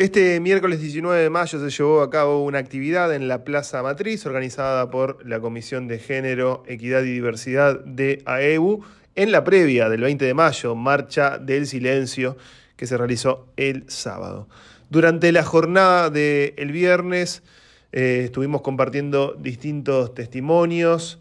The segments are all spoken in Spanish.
Este miércoles 19 de mayo se llevó a cabo una actividad en la Plaza Matriz organizada por la Comisión de Género, Equidad y Diversidad de AEU en la previa del 20 de mayo, Marcha del Silencio, que se realizó el sábado. Durante la jornada del viernes eh, estuvimos compartiendo distintos testimonios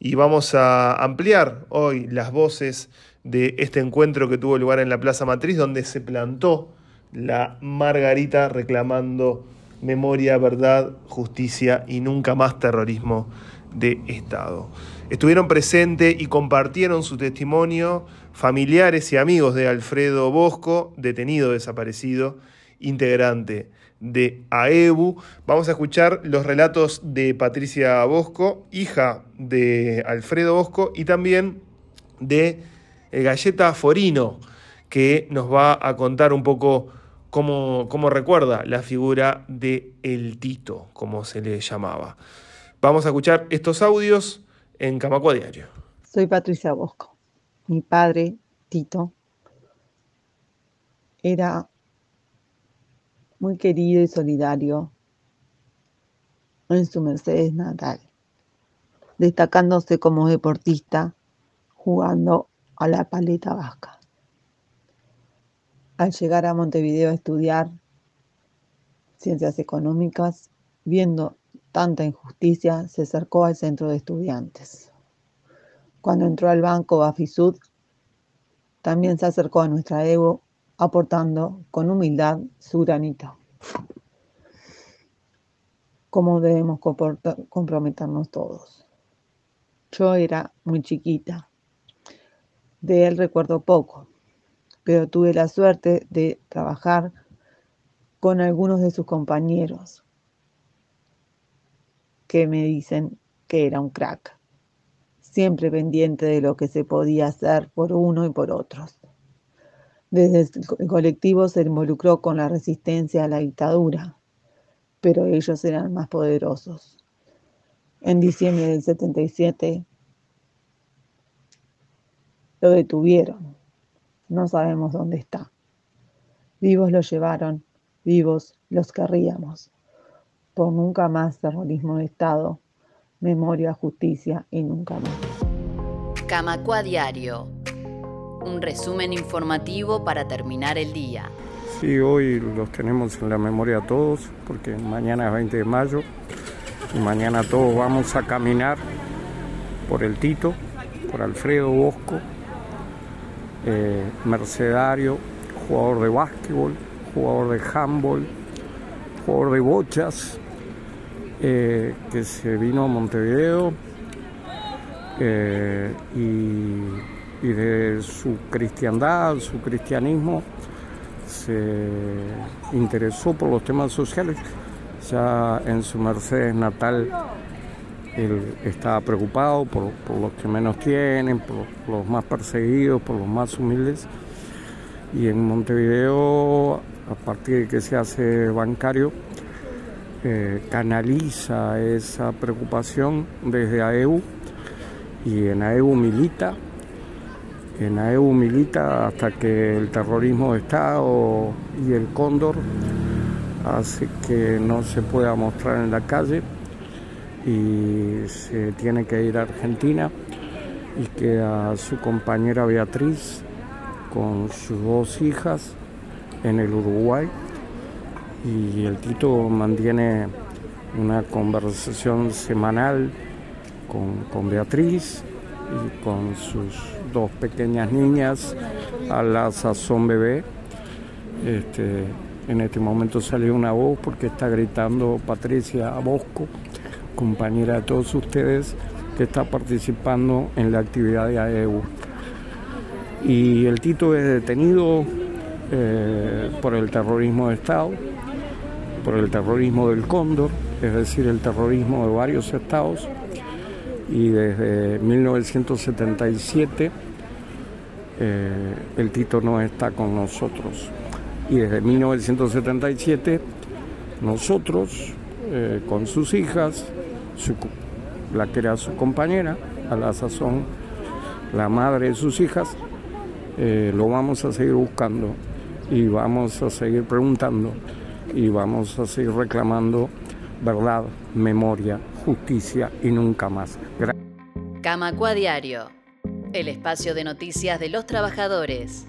y vamos a ampliar hoy las voces de este encuentro que tuvo lugar en la Plaza Matriz, donde se plantó la Margarita reclamando memoria, verdad, justicia y nunca más terrorismo de Estado. Estuvieron presentes y compartieron su testimonio familiares y amigos de Alfredo Bosco, detenido desaparecido, integrante de AEBU. Vamos a escuchar los relatos de Patricia Bosco, hija de Alfredo Bosco, y también de Galleta Forino, que nos va a contar un poco cómo, recuerda la figura de El Tito, como se le llamaba. Vamos a escuchar estos audios en Camacua Diario. Soy Patricia Bosco. Mi padre, Tito, era muy querido y solidario en su Mercedes natal, destacándose como deportista jugando a la paleta vasca al llegar a Montevideo a estudiar ciencias económicas, viendo tanta injusticia, se acercó al centro de estudiantes. Cuando entró al banco Bafisud, también se acercó a nuestra Evo, aportando con humildad su granito. ¿Cómo debemos comprometernos todos? Yo era muy chiquita. De él recuerdo poco, pero tuve la suerte de trabajar con algunos de sus compañeros que me dicen que era un crack, siempre pendiente de lo que se podía hacer por uno y por otros. Desde el colectivo se involucró con la resistencia a la dictadura, pero ellos eran más poderosos. En diciembre del 77 lo detuvieron no sabemos dónde está. Vivos los llevaron, vivos los querríamos. Por nunca más terrorismo de Estado, memoria, justicia y nunca más. Camacua Diario. Un resumen informativo para terminar el día. Sí, hoy los tenemos en la memoria todos, porque mañana es 20 de mayo y mañana todos vamos a caminar por el Tito, por Alfredo Bosco, eh, mercedario, jugador de básquetbol, jugador de handball, jugador de bochas, eh, que se vino a Montevideo eh, y, y, de su cristiandad, su cristianismo, se interesó por los temas sociales. Ya en su Mercedes natal él estaba preocupado por, los que menos tienen, por, los más perseguidos, por los más humildes. Y en Montevideo, a partir de que se hace bancario, eh, canaliza esa preocupación desde AEU y en AEU milita. En AEU milita hasta que el terrorismo de Estado y el cóndor hace que no se pueda mostrar en la calle y se tiene que ir a Argentina y queda su compañera Beatriz con sus dos hijas en el Uruguay y el Tito mantiene una conversación semanal con, Beatriz y con sus dos pequeñas niñas a la sazón bebé. Este, en este momento salió una voz porque está gritando Patricia Bosco compañera de todos ustedes que está participando en la actividad de AEU. Y el Tito es detenido eh, por el terrorismo de Estado, por el terrorismo del Cóndor, es decir, el terrorismo de varios estados, y desde 1977 eh, el Tito no está con nosotros. Y desde 1977 nosotros, eh, con sus hijas, su, la que era su compañera, a la sazón la madre de sus hijas, eh, lo vamos a seguir buscando y vamos a seguir preguntando y vamos a seguir reclamando verdad, memoria, justicia y nunca más. Gracias. Camacua Diario, el espacio de noticias de los trabajadores.